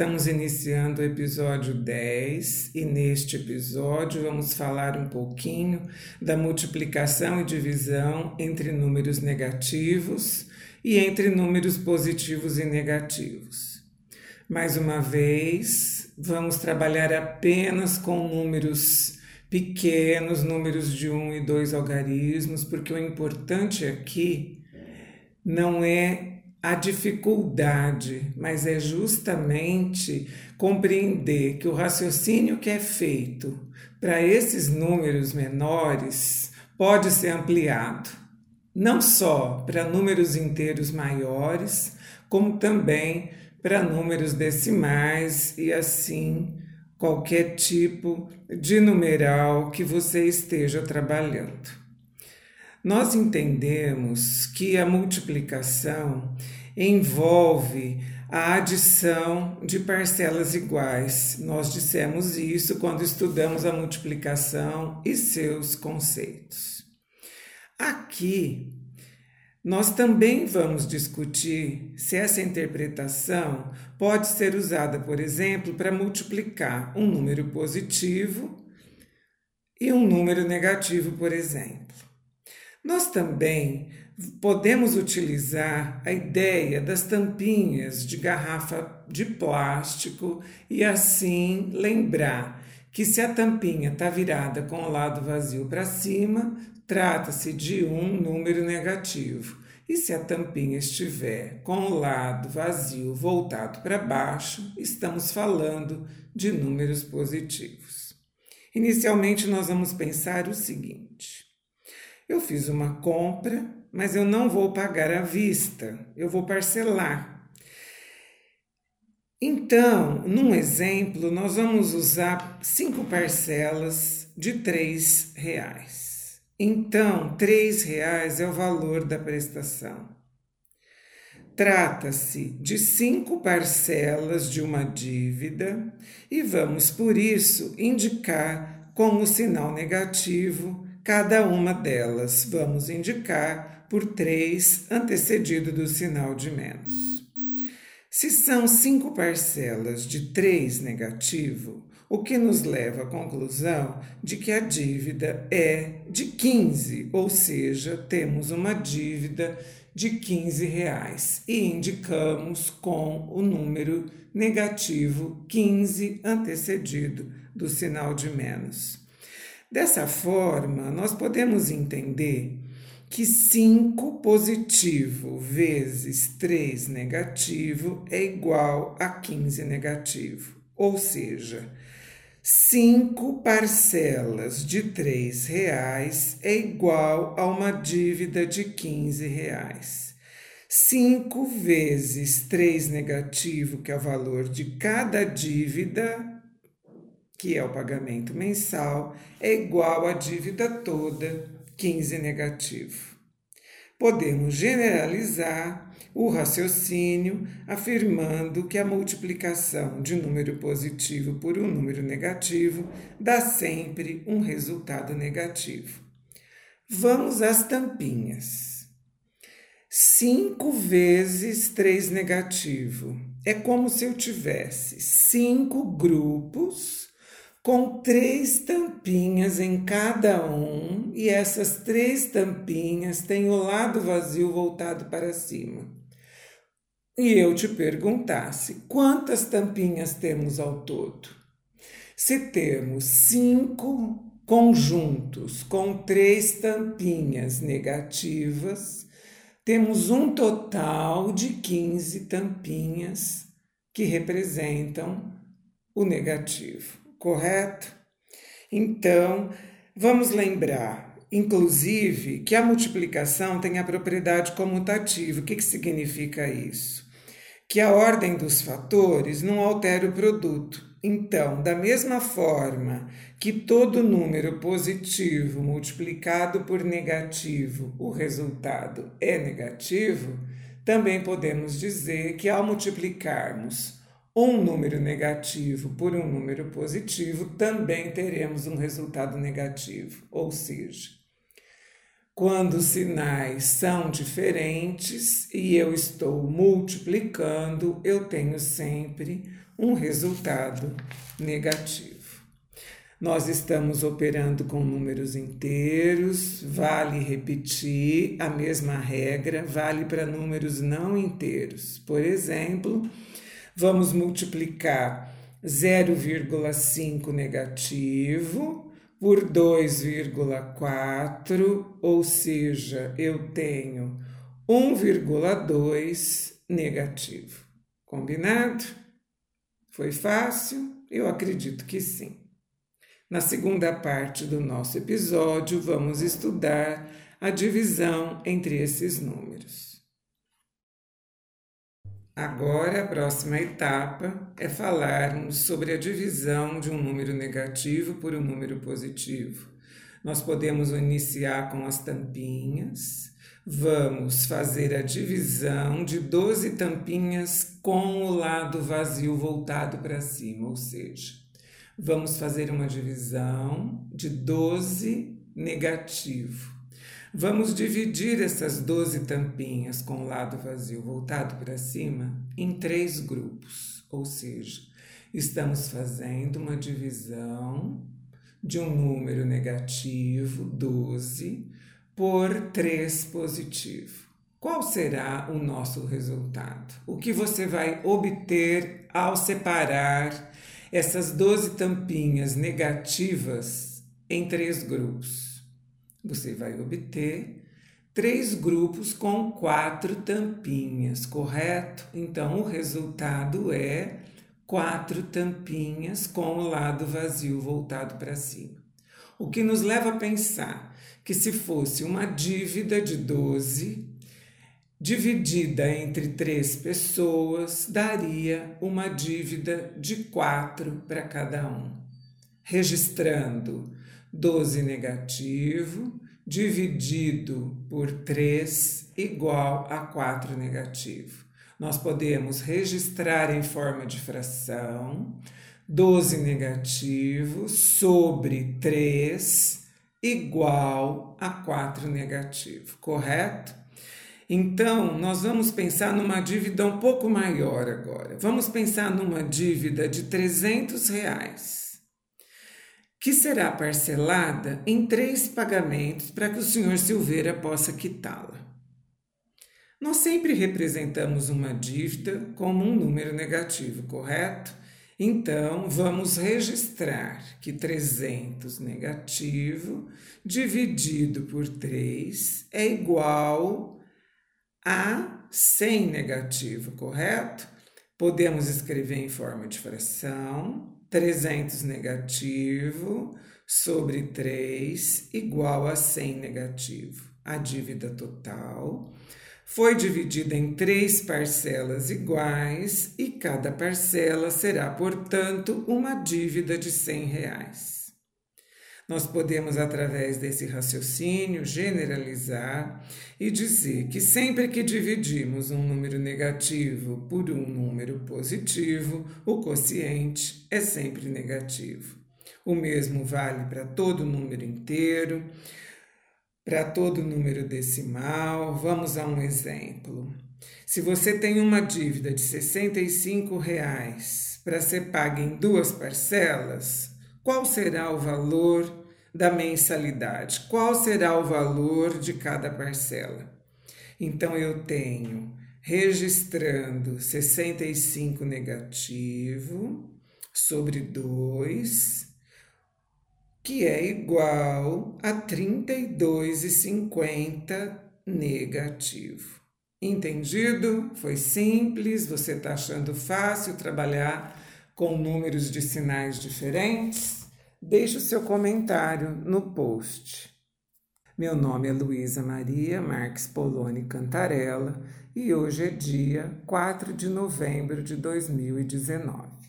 estamos iniciando o episódio 10 e neste episódio vamos falar um pouquinho da multiplicação e divisão entre números negativos e entre números positivos e negativos. Mais uma vez, vamos trabalhar apenas com números pequenos, números de um e dois algarismos, porque o importante aqui não é a dificuldade, mas é justamente compreender que o raciocínio que é feito para esses números menores pode ser ampliado, não só para números inteiros maiores, como também para números decimais e assim qualquer tipo de numeral que você esteja trabalhando. Nós entendemos que a multiplicação envolve a adição de parcelas iguais. Nós dissemos isso quando estudamos a multiplicação e seus conceitos. Aqui, nós também vamos discutir se essa interpretação pode ser usada, por exemplo, para multiplicar um número positivo e um número negativo, por exemplo. Nós também podemos utilizar a ideia das tampinhas de garrafa de plástico e assim lembrar que se a tampinha está virada com o lado vazio para cima, trata-se de um número negativo. E se a tampinha estiver com o lado vazio voltado para baixo, estamos falando de números positivos. Inicialmente, nós vamos pensar o seguinte: eu fiz uma compra, mas eu não vou pagar à vista, eu vou parcelar. Então, num exemplo, nós vamos usar cinco parcelas de três reais. Então, três reais é o valor da prestação. Trata-se de cinco parcelas de uma dívida e vamos, por isso, indicar como sinal negativo cada uma delas vamos indicar por três antecedido do sinal de menos. Se são cinco parcelas de três negativo, o que nos leva à conclusão de que a dívida é de 15, ou seja, temos uma dívida de 15 reais e indicamos com o número negativo 15 antecedido do sinal de menos. Dessa forma, nós podemos entender que 5 positivo vezes 3 negativo é igual a 15 negativo. Ou seja, 5 parcelas de 3 reais é igual a uma dívida de 15 reais. 5 vezes 3 negativo, que é o valor de cada dívida, que é o pagamento mensal, é igual à dívida toda, 15 negativo. Podemos generalizar o raciocínio afirmando que a multiplicação de número positivo por um número negativo dá sempre um resultado negativo. Vamos às tampinhas. 5 vezes 3 negativo. É como se eu tivesse cinco grupos com três tampinhas em cada um, e essas três tampinhas têm o lado vazio voltado para cima. E eu te perguntasse: quantas tampinhas temos ao todo? Se temos cinco conjuntos com três tampinhas negativas, temos um total de 15 tampinhas que representam o negativo correto? Então, vamos lembrar, inclusive, que a multiplicação tem a propriedade comutativa. O que, que significa isso? Que a ordem dos fatores não altera o produto. Então, da mesma forma que todo número positivo multiplicado por negativo, o resultado é negativo, também podemos dizer que ao multiplicarmos um número negativo por um número positivo, também teremos um resultado negativo. Ou seja, Quando os sinais são diferentes e eu estou multiplicando, eu tenho sempre um resultado negativo. Nós estamos operando com números inteiros, vale repetir a mesma regra, vale para números não inteiros. Por exemplo, vamos multiplicar 0,5 negativo por 2,4, ou seja, eu tenho 1,2 negativo. Combinado? Foi fácil? Eu acredito que sim. Na segunda parte do nosso episódio, vamos estudar a divisão entre esses números. Agora, a próxima etapa é falarmos sobre a divisão de um número negativo por um número positivo. Nós podemos iniciar com as tampinhas. Vamos fazer a divisão de 12 tampinhas com o lado vazio voltado para cima, ou seja, vamos fazer uma divisão de 12 negativo. Vamos dividir essas 12 tampinhas com o lado vazio voltado para cima em três grupos, ou seja, estamos fazendo uma divisão de um número negativo, 12, por 3 positivo. Qual será o nosso resultado? O que você vai obter ao separar essas 12 tampinhas negativas em três grupos? Você vai obter três grupos com quatro tampinhas, correto? Então, o resultado é quatro tampinhas com o lado vazio voltado para cima. O que nos leva a pensar que se fosse uma dívida de 12, dividida entre três pessoas, daria uma dívida de quatro para cada um, registrando 12 negativo dividido por 3 igual a 4 negativo. Nós podemos registrar em forma de fração 12 negativo sobre 3 igual a 4 negativo, correto? Então, nós vamos pensar numa dívida um pouco maior agora. Vamos pensar numa dívida de 300 reais que será parcelada em três pagamentos para que o senhor Silveira possa quitá-la. Nós sempre representamos uma dívida como um número negativo, correto? Então, vamos registrar que 300 negativo dividido por 3 é igual a 100 negativo, correto? Podemos escrever em forma de fração 300 negativo sobre 3 igual a 100 negativo. A dívida total foi dividida em três parcelas iguais e cada parcela será, portanto, uma dívida de 100 reais. Nós podemos, através desse raciocínio, generalizar e dizer que sempre que dividimos um número negativo por um número positivo, o quociente é sempre negativo. O mesmo vale para todo número inteiro, para todo número decimal. Vamos a um exemplo. Se você tem uma dívida de 65 reais para ser paga em duas parcelas, qual será o valor da mensalidade. Qual será o valor de cada parcela? Então eu tenho registrando 65 negativo sobre 2, que é igual a 32,50 negativo. Entendido? Foi simples, você está achando fácil trabalhar com números de sinais diferentes? Deixe o seu comentário no post. Meu nome é Luísa Maria Marques Poloni Cantarella e hoje é dia 4 de novembro de 2019.